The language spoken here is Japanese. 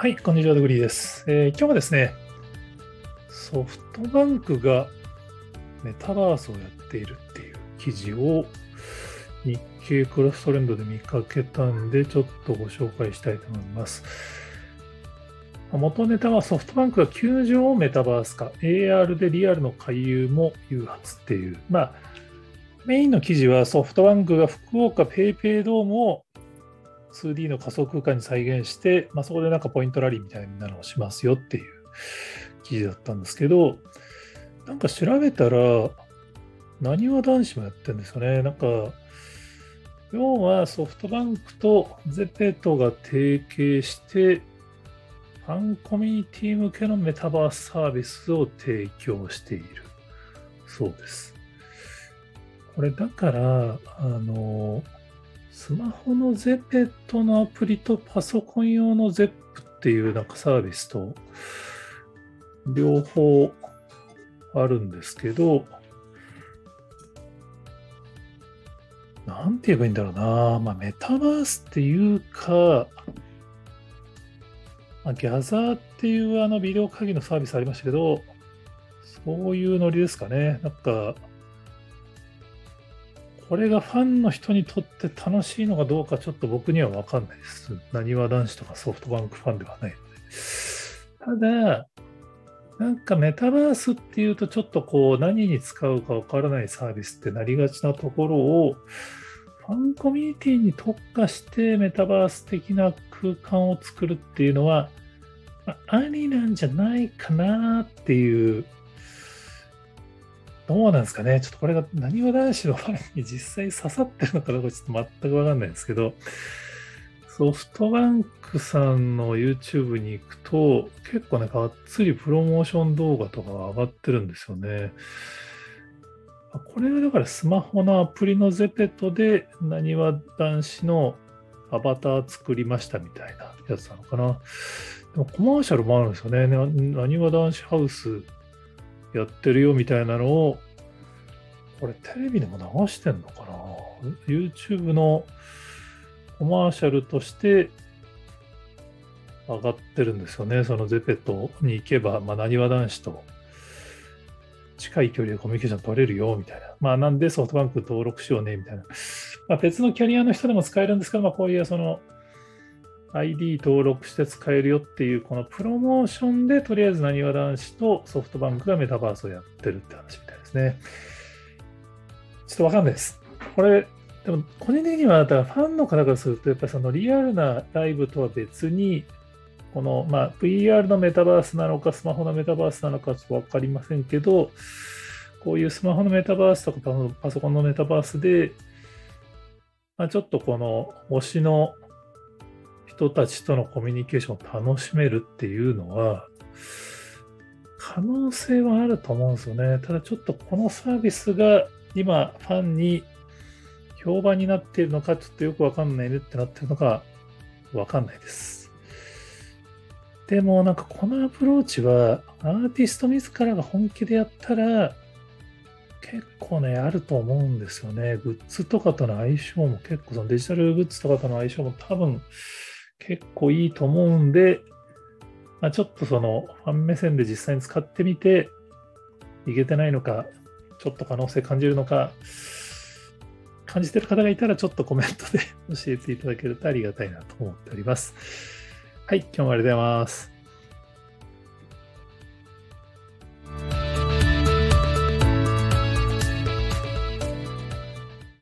はい、こんにちは、ドグリーです、えー今日はですね、ソフトバンクがメタバースをやっているっていう記事を日経クロストレンドで見かけたんで、ちょっとご紹介したいと思います。元ネタはソフトバンクが球場をメタバース化、AR でリアルの回遊も誘発っていう、まあ、メインの記事はソフトバンクが福岡ペイペイドームを 2D の仮想空間に再現して、まあ、そこでなんかポイントラリーみたいなのをしますよっていう記事だったんですけど、なんか調べたら、なにわ男子もやってるんですよね。なんか、要はソフトバンクとゼペトが提携して、ファンコミュニティ向けのメタバースサービスを提供しているそうです。これだから、あの、スマホのゼペットのアプリとパソコン用のゼップっていうなんかサービスと両方あるんですけど、なんて言えばいいんだろうな。まあ、メタバースっていうか、まあ、ギャザーっていうあのビデオ会議のサービスありましたけど、そういうノリですかね。なんか、これがファンの人にとって楽しいのかどうかちょっと僕には分かんないです。なにわ男子とかソフトバンクファンではないので。ただ、なんかメタバースっていうとちょっとこう何に使うか分からないサービスってなりがちなところをファンコミュニティに特化してメタバース的な空間を作るっていうのは、ありなんじゃないかなっていうどうなんですかね。ちょっとこれがなにわ男子のファンに 実際刺さってるのかどうかちょっと全くわかんないんですけど、ソフトバンクさんの YouTube に行くと、結構ね、がっつりプロモーション動画とかが上がってるんですよね。これはだからスマホのアプリのゼペトで、なにわ男子のアバター作りましたみたいなやつなのかな。でもコマーシャルもあるんですよね。ななにわ男子ハウスやってるよみたいなのを、これテレビでも流してんのかな ?YouTube のコマーシャルとして上がってるんですよね。そのゼペットに行けば、まあ、なにわ男子と近い距離でコミュニケーション取れるよみたいな。まあなんでソフトバンク登録しようねみたいな。まあ、別のキャリアの人でも使えるんですけど、まあ、こういうその ID 登録して使えるよっていう、このプロモーションでとりあえずなにわ男子とソフトバンクがメタバースをやってるって話みたいですね。ちょっとわかんないです。これ、でも個人的にはだからファンの方からすると、やっぱりそのリアルなライブとは別に、この、まあ、VR のメタバースなのか、スマホのメタバースなのかちょっとわかりませんけど、こういうスマホのメタバースとかパソコンのメタバースで、まあ、ちょっとこの推しの人たちとのコミュニケーションを楽しめるっていうのは、可能性はあると思うんですよね。ただちょっとこのサービスが今ファンに評判になっているのかちょっとよくわかんないねってなってるのかわかんないです。でもなんかこのアプローチはアーティスト自らが本気でやったら結構ね、あると思うんですよね。グッズとかとの相性も結構、そのデジタルグッズとかとの相性も多分結構いいと思うんで、まあ、ちょっとそのファン目線で実際に使ってみて、いけてないのか、ちょっと可能性感じるのか、感じてる方がいたらちょっとコメントで 教えていただけるとありがたいなと思っております。はい、今日もありがとうございます。